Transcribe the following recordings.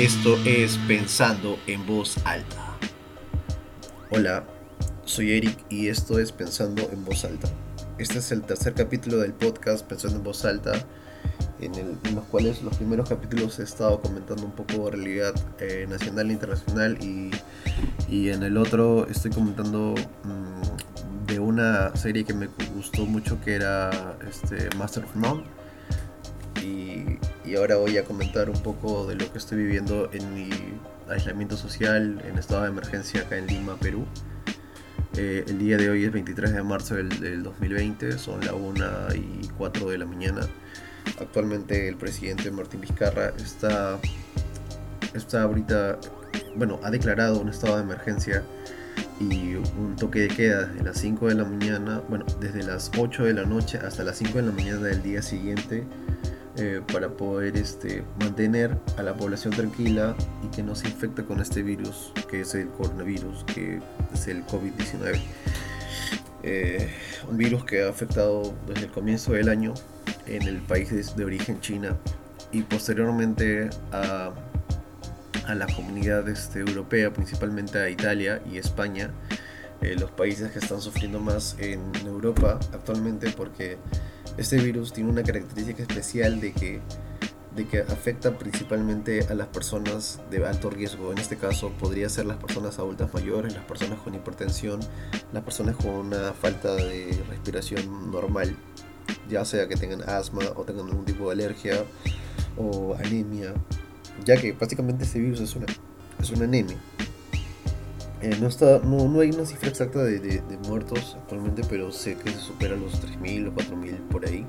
Esto es Pensando en Voz Alta. Hola, soy Eric y esto es Pensando en Voz Alta. Este es el tercer capítulo del podcast Pensando en Voz Alta, en, los cuales los primeros capítulos he estado comentando un poco de realidad eh, nacional e internacional y, en el otro estoy comentando mm, de una serie que me gustó mucho que era este, Master of None y, ahora voy a comentar un poco de lo que estoy viviendo en mi aislamiento social en estado de emergencia acá en Lima, Perú. Eh, el día de hoy es 23 de marzo del, 2020, son las 1 y 4 de la mañana. Actualmente el presidente Martín Vizcarra está, está ahorita, bueno, ha declarado un estado de emergencia y un toque de queda desde las 5 de la mañana, bueno, desde las 8 de la noche hasta las 5 de la mañana del día siguiente eh, para poder este, mantener a la población tranquila y que no se infecte con este virus que es el coronavirus, que es el COVID-19. Eh, un virus que ha afectado desde el comienzo del año en el país de, origen China y posteriormente a, a la comunidad este, europea, principalmente a Italia y España, eh, los países que están sufriendo más en Europa actualmente porque este virus tiene una característica especial de que, de que afecta principalmente a las personas de alto riesgo. En este caso podría ser las personas adultas mayores, las personas con hipertensión, las personas con una falta de respiración normal, ya sea que tengan asma o tengan algún tipo de alergia o anemia, ya que básicamente este virus es una, es una anemia. Eh, no, está, no, no, hay una cifra exacta de, de, muertos actualmente, pero sé que se supera los 3.000 o 4.000 por ahí.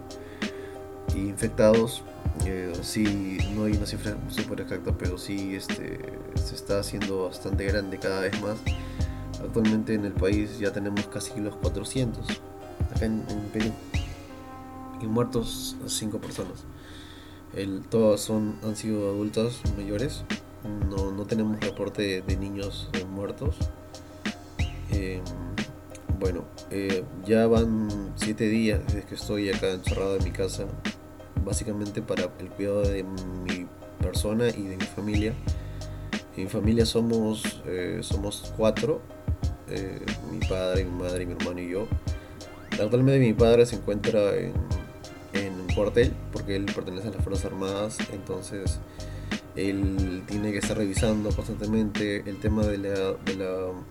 Y infectados, eh, sí, no hay una cifra súper exacta, pero sí este, se está haciendo bastante grande cada vez más. Actualmente en el país ya tenemos casi los 400, acá en, Perú. Y muertos 5 personas. El, todas son, han sido adultas mayores no, no tenemos reporte de, niños muertos. Em, bueno, eh, ya van siete días desde que estoy acá encerrado en mi casa, básicamente para el cuidado de mi persona y de mi familia. En mi familia somos, eh, somos cuatro, eh, mi padre, mi madre, mi hermano y yo. Actualmente mi padre se encuentra en, en un cuartel porque él pertenece a las Fuerzas Armadas, entonces él tiene que estar revisando constantemente el tema de la,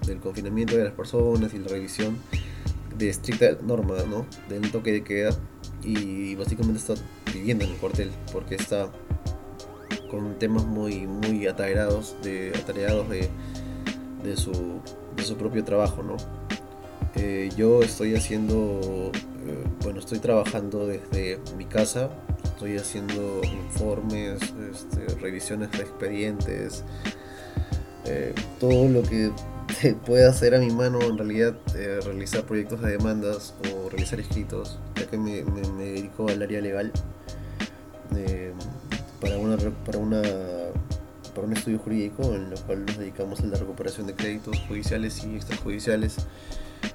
del confinamiento de las personas y la revisión de estricta norma, ¿no? Del toque de queda y básicamente está viviendo en el cuartel porque está con temas muy muy atareados de atareados de, de, su, de su propio trabajo, ¿no? Eh, yo estoy haciendo, eh, bueno, estoy trabajando desde mi casa estoy haciendo informes, este, revisiones de expedientes, eh, todo lo que pueda hacer a mi mano en realidad eh, realizar proyectos de demandas o realizar escritos, ya que me, dedico al área legal eh, para, una, para, una, para un estudio jurídico en el cual nos dedicamos a la recuperación de créditos judiciales y extrajudiciales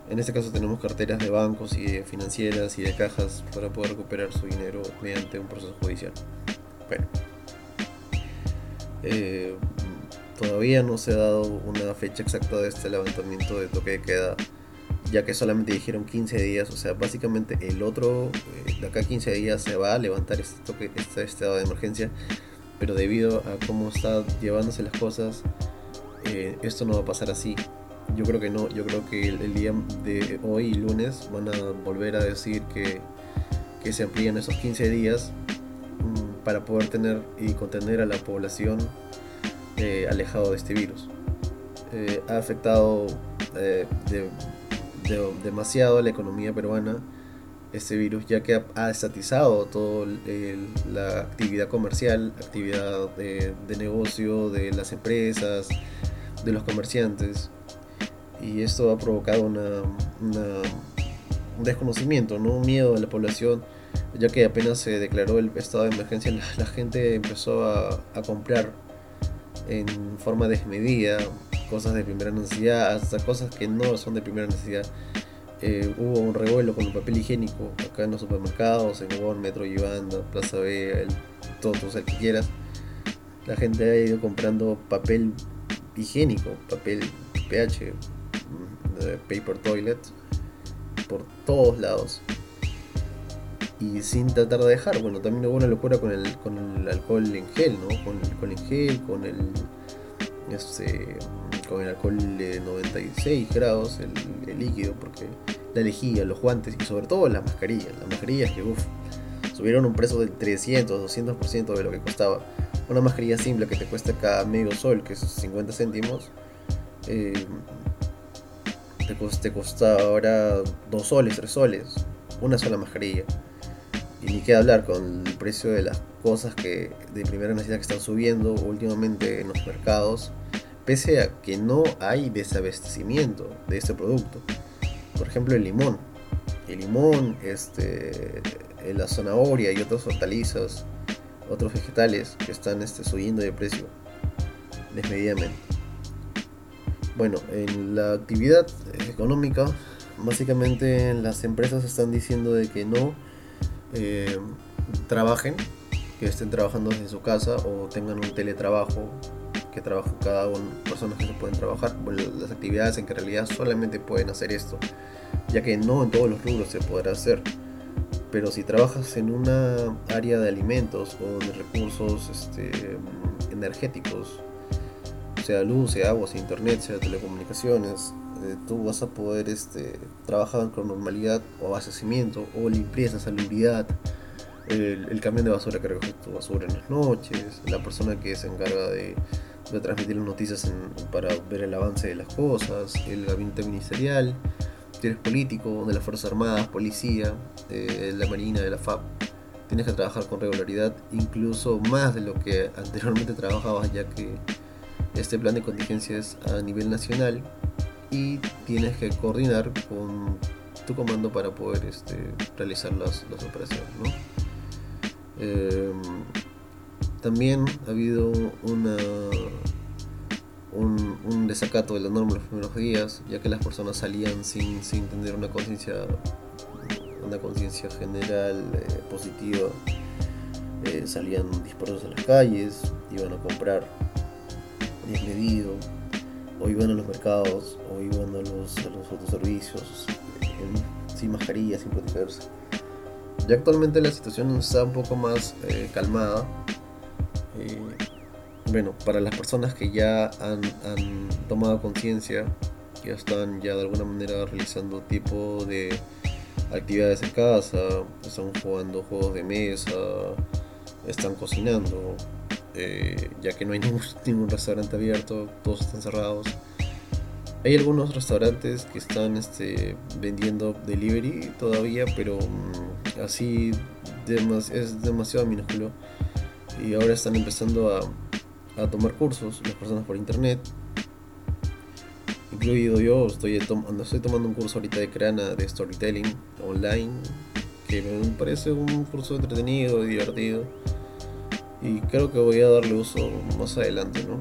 en este caso tenemos carteras de bancos y de financieras y de cajas para poder recuperar su dinero mediante un proceso judicial. Bueno, eh, todavía no se ha dado una fecha exacta de este levantamiento de toque de queda, ya que solamente dijeron 15 días, o sea, básicamente el otro, eh, de acá a 15 días se va a levantar este, toque, este estado de emergencia, pero debido a cómo están llevándose las cosas, eh, esto no va a pasar así yo creo que no, yo creo que el, día de hoy, lunes, van a volver a decir que, se amplían esos 15 días mm, para poder tener y contener a la población eh, alejado de este virus. Eh, ha afectado eh, demasiado a la economía peruana este virus, ya que ha, estatizado toda la actividad comercial, actividad de, de negocio de las empresas, de los comerciantes y esto ha provocado una, un desconocimiento, ¿no? un miedo de la población, ya que apenas se declaró el estado de emergencia, la, gente empezó a, comprar en forma desmedida cosas de primera necesidad, hasta cosas que no son de primera necesidad. Eh, hubo un revuelo con el papel higiénico acá en los supermercados, en Wall, Metro Yibanda, Plaza B, el, todo, el que quieras. la gente ha ido comprando papel higiénico, papel PH, mm, paper toilet, por todos lados. Y sin tratar de dejar. Bueno, también hubo una locura con el, con el alcohol en gel, ¿no? Con el alcohol con el. Este, con el alcohol de 96 grados, el, líquido, porque la lejía, los guantes y sobre todo las mascarillas. Las mascarillas que, subieron un precio del 300, 200% de lo que costaba. Una mascarilla simple que te cuesta cada medio sol, que es 50 céntimos, eh, te, te cuesta ahora 2 soles, 3 soles, una sola mascarilla. Y ni qué hablar con el precio de las cosas que de primera necesidad que están subiendo últimamente en los mercados, pese a que no hay desabastecimiento de este producto. Por ejemplo, el limón. El limón, este, la zanahoria y otras hortalizas, otros vegetales que están este, subiendo de precio desmedidamente. Bueno, en la actividad económica, básicamente las empresas están diciendo de que no eh, trabajen, que estén trabajando desde su casa o tengan un teletrabajo, que trabajen cada uno, personas que se pueden trabajar, las actividades en que en realidad solamente pueden hacer esto, ya que no en todos los rubros se podrá hacer. Pero si trabajas en una área de alimentos o de recursos este, energéticos, sea luz, sea agua, sea internet, sea telecomunicaciones, eh, tú vas a poder este, trabajar con normalidad o abastecimiento o limpieza, salubridad, el, el, camión de basura que recoge tu basura en las noches, la persona que se encarga de, de transmitir las noticias para ver el avance de las cosas, el gabinete ministerial, si eres político, de las Fuerzas Armadas, policía, de la Marina, de la FAP, tienes que trabajar con regularidad, incluso más de lo que anteriormente trabajabas, ya que este plan de contingencia es a nivel nacional y tienes que coordinar con tu comando para poder este, realizar las, operaciones. Em, también ha habido una, un, desacato de la norma los primeros días, ya que las personas salían sin, sin tener una conciencia una conciencia general eh, positiva. Eh, salían dispersos a las calles, iban a comprar desmedido, o iban a los mercados, o iban a los, a los autoservicios, sin mascarilla, sin protegerse. Ya actualmente la situación está un poco más eh, calmada. Bueno, para las personas que ya han, han tomado conciencia, ya están ya de alguna manera realizando tipo de actividades en casa, están jugando juegos de mesa, están cocinando, eh, ya que no hay ningún, restaurante abierto, todos están cerrados. Hay algunos restaurantes que están este, vendiendo delivery todavía, pero mm, así es demasiado minúsculo. Y ahora están empezando a, a tomar cursos las personas por internet. Incluido yo, estoy, estoy tomando un curso ahorita de Crana de storytelling online, que me parece un curso entretenido y divertido y creo que voy a darle uso más adelante, ¿no?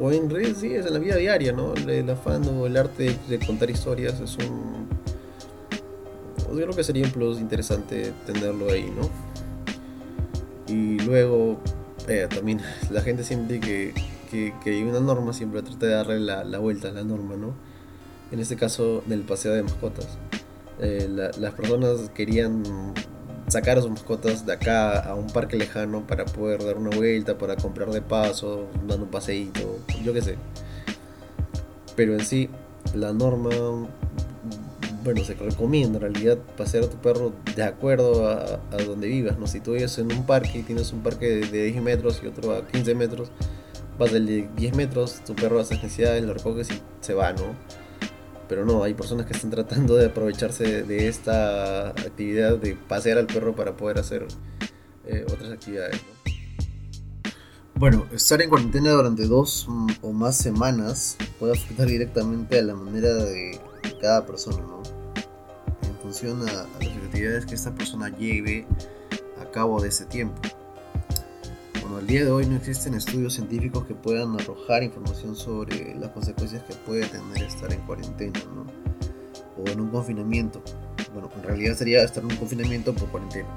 O en realidad sí, es en la vida diaria, ¿no? El, afán o el arte de, contar historias es un... Yo creo que sería un plus interesante tenerlo ahí, ¿no? Y luego, eh, también la gente siempre que, que, hay una norma, siempre trata de darle la, la, vuelta a la norma, ¿no? En este caso, del paseo de mascotas. Eh, las personas querían sacar a sus mascotas de acá a un parque lejano para poder dar una vuelta, para comprar de paso, dando un paseíto, yo qué sé. Pero en sí, la norma, bueno, se recomienda en realidad pasear a tu perro de acuerdo a, donde vivas, ¿no? Si tú vives en un parque y tienes un parque de, de 10 metros y otro a 15 metros, vas del de 10 metros, tu perro hace necesidades, lo recoges y se va, ¿no? pero no, hay personas que están tratando de aprovecharse de esta actividad de pasear al perro para poder hacer eh, otras actividades. Bueno, estar en cuarentena durante dos o más semanas puede afectar directamente a la manera de cada persona, ¿no? A, a las actividades que esta persona lleve a cabo de ese tiempo al día de hoy no existen estudios científicos que puedan arrojar información sobre las consecuencias que puede tener estar en cuarentena, ¿no? O en un confinamiento. Bueno, en realidad sería estar en un confinamiento por cuarentena.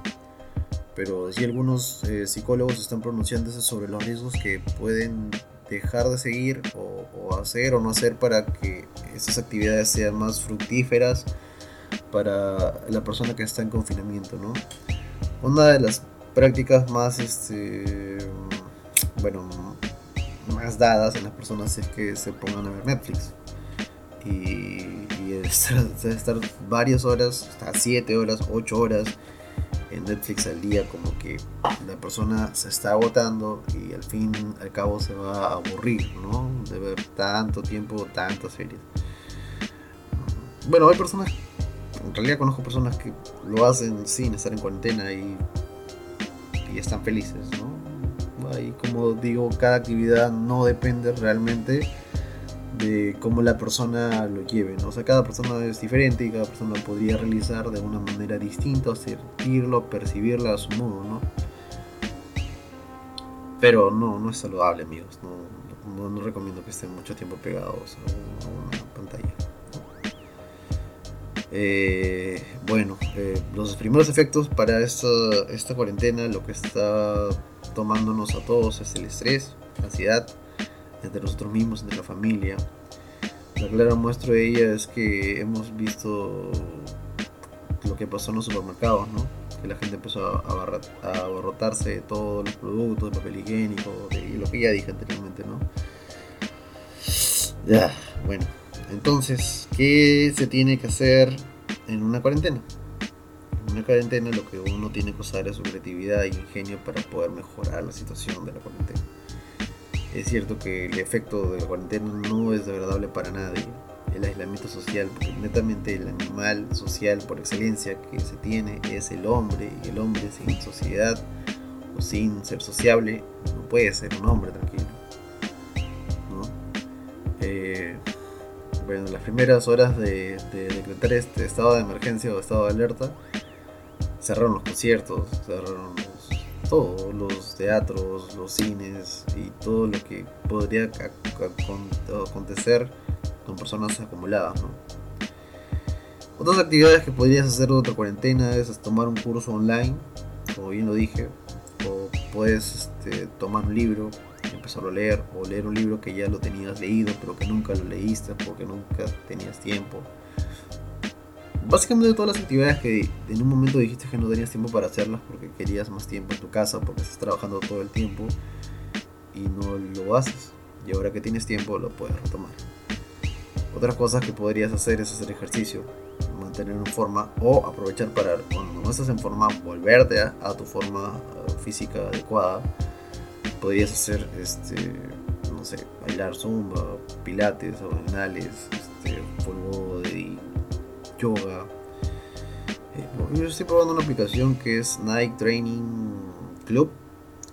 pero sí algunos eh, psicólogos están pronunciándose sobre los riesgos que pueden dejar de seguir o, hacer o no hacer para que esas actividades sean más fructíferas para la persona que está en confinamiento, ¿no? Una de las prácticas más, este, bueno, más dadas en las personas es que se pongan a ver Netflix. Y, y estar, estar varias horas, hasta 7 horas, 8 horas en Netflix al día, como que la persona se está agotando y al fin al cabo se va a aburrir, ¿no? De ver tanto tiempo, tantas series. Bueno, hay personas, en realidad conozco personas que lo hacen sin estar en cuarentena y, y están felices, ¿no? Y como digo, cada actividad no depende realmente de cómo la persona lo lleve, ¿no? O sea, cada persona es diferente y cada persona podría realizar de una manera distinta, sentirlo, percibirlo a su modo, ¿no? Pero no, no es saludable, amigos. No, no, recomiendo que estén mucho tiempo pegados a una pantalla. Eh, bueno, eh, los primeros efectos para esta, esta cuarentena, lo que está tomándonos a todos es el estrés, la ansiedad, entre nosotros mismos, entre la familia. La clara muestra de ella es que hemos visto lo que pasó en los supermercados, ¿no? Que la gente empezó a, abarrotarse de todos los productos, de papel higiénico, de lo que ya dije anteriormente, ¿no? Ya, bueno. Entonces, ¿qué se tiene que hacer en una cuarentena? En una cuarentena lo que uno tiene que usar es su creatividad e ingenio para poder mejorar la situación de la cuarentena. Es cierto que el efecto de la cuarentena no es agradable para nadie. El aislamiento social, porque netamente el animal social por excelencia que se tiene es el hombre, y el hombre sin sociedad o sin ser sociable no puede ser un hombre tranquilo. Eh, bueno, las primeras horas de, de, decretar este estado de emergencia o estado de alerta, cerraron los conciertos, cerraron todos los teatros, los cines y todo lo que podría acontecer con personas acumuladas. Otras actividades que podrías hacer de otra cuarentena es tomar un curso online, como bien lo dije, o puedes este, tomar un libro y empezar a leer, o leer un libro que ya lo tenías leído pero que nunca lo leíste porque nunca tenías tiempo básicamente todas las actividades que en un momento dijiste que no tenías tiempo para hacerlas porque querías más tiempo en tu casa, porque estás trabajando todo el tiempo y no lo haces. Y ahora que tienes tiempo lo puedes retomar. Otras cosas que podrías hacer es hacer ejercicio, mantener en forma o aprovechar para cuando no estás en forma volverte a, tu forma eh, física adecuada. Podrías hacer este no sé, bailar zumba, pilates, abdominales, este, polvo de yoga. Eh, yo estoy probando una aplicación que es Nike Training Club,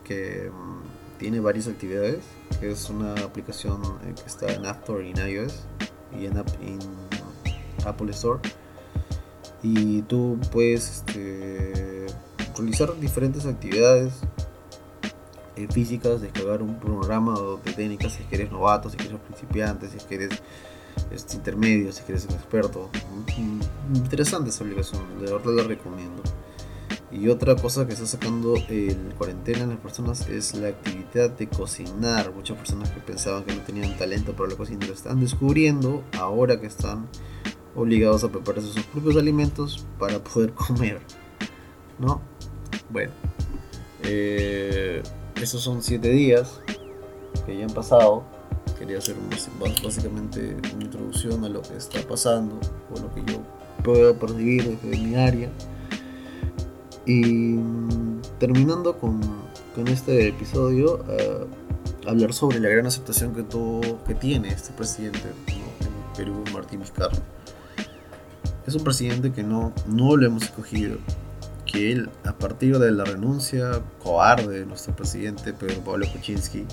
que mm, tiene varias actividades, que es una aplicación eh, que está en App Store y en iOS y en, Apple Store. Y tú puedes este, realizar diferentes actividades eh, físicas, descargar un programa de técnicas si eres novato, si eres principiante, si eres este, intermedio, si quieres ser experto. Mm, interesante esa aplicación, de verdad la recomiendo. Y otra cosa que está sacando el cuarentena en las personas es la actividad de cocinar. Muchas personas que pensaban que no tenían talento para la cocina lo están descubriendo ahora que están obligados a prepararse sus propios alimentos para poder comer. ¿No? Bueno, eh, esos son 7 días que ya han pasado quería hacer básicamente una introducción a lo que está pasando o lo que yo puedo percibir desde mi área. Y terminando con, este episodio, uh, hablar sobre la gran aceptación que, todo, que tiene este presidente en Perú, Martín Vizcarra. Es un presidente que no, no lo hemos escogido, que él, a partir de la renuncia cobarde de nuestro presidente Pedro Pablo Kuczynski,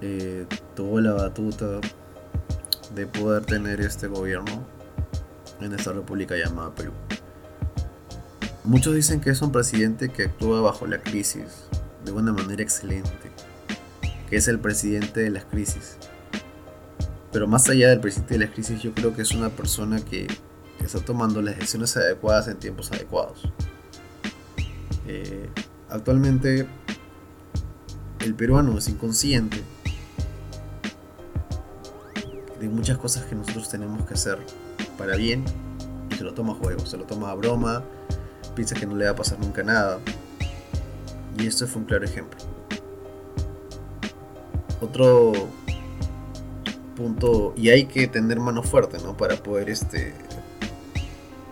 eh, tuvo la batuta de poder tener este gobierno en esta república llamada Perú. Muchos dicen que es un presidente que actúa bajo la crisis de una manera excelente, que es el presidente de las crisis. Pero más allá del presidente de las crisis, yo creo que es una persona que está tomando las decisiones adecuadas en tiempos adecuados. Eh, actualmente el peruano es inconsciente de muchas cosas que nosotros tenemos que hacer para bien y se lo toma a juego, se lo toma a broma, piensa que no le va a pasar nunca nada. Y esto fue un claro ejemplo. Otro punto, y hay que tener mano fuerte, ¿no? Para poder este,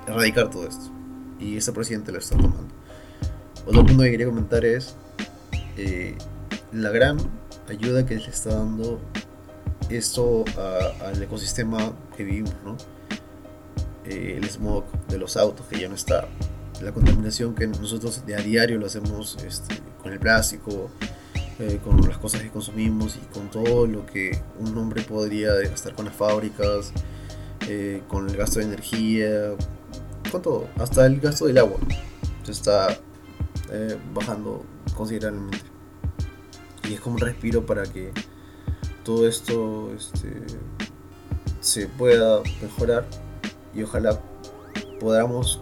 erradicar todo esto. Y este presidente lo está tomando. Otro punto que quería comentar es eh, la gran ayuda que le está dando esto al ecosistema que vivimos, ¿no? Eh, el smog de los autos que ya no está, la contaminación que nosotros de a diario lo hacemos este, con el plástico, eh, con las cosas que consumimos y con todo lo que un hombre podría gastar con las fábricas, eh, con el gasto de energía, con todo, hasta el gasto del agua se está bajando considerablemente. Y es como un respiro para que todo esto este, se pueda mejorar y ojalá podamos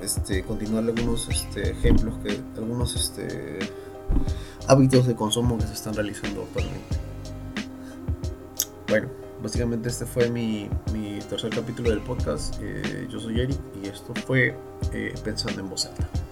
este, continuar algunos este, ejemplos, que, algunos hábitos de consumo que se están realizando actualmente. Bueno, básicamente este fue mi, tercer capítulo del podcast. Eh, yo soy Eric y esto fue eh, Pensando en Voz Alta.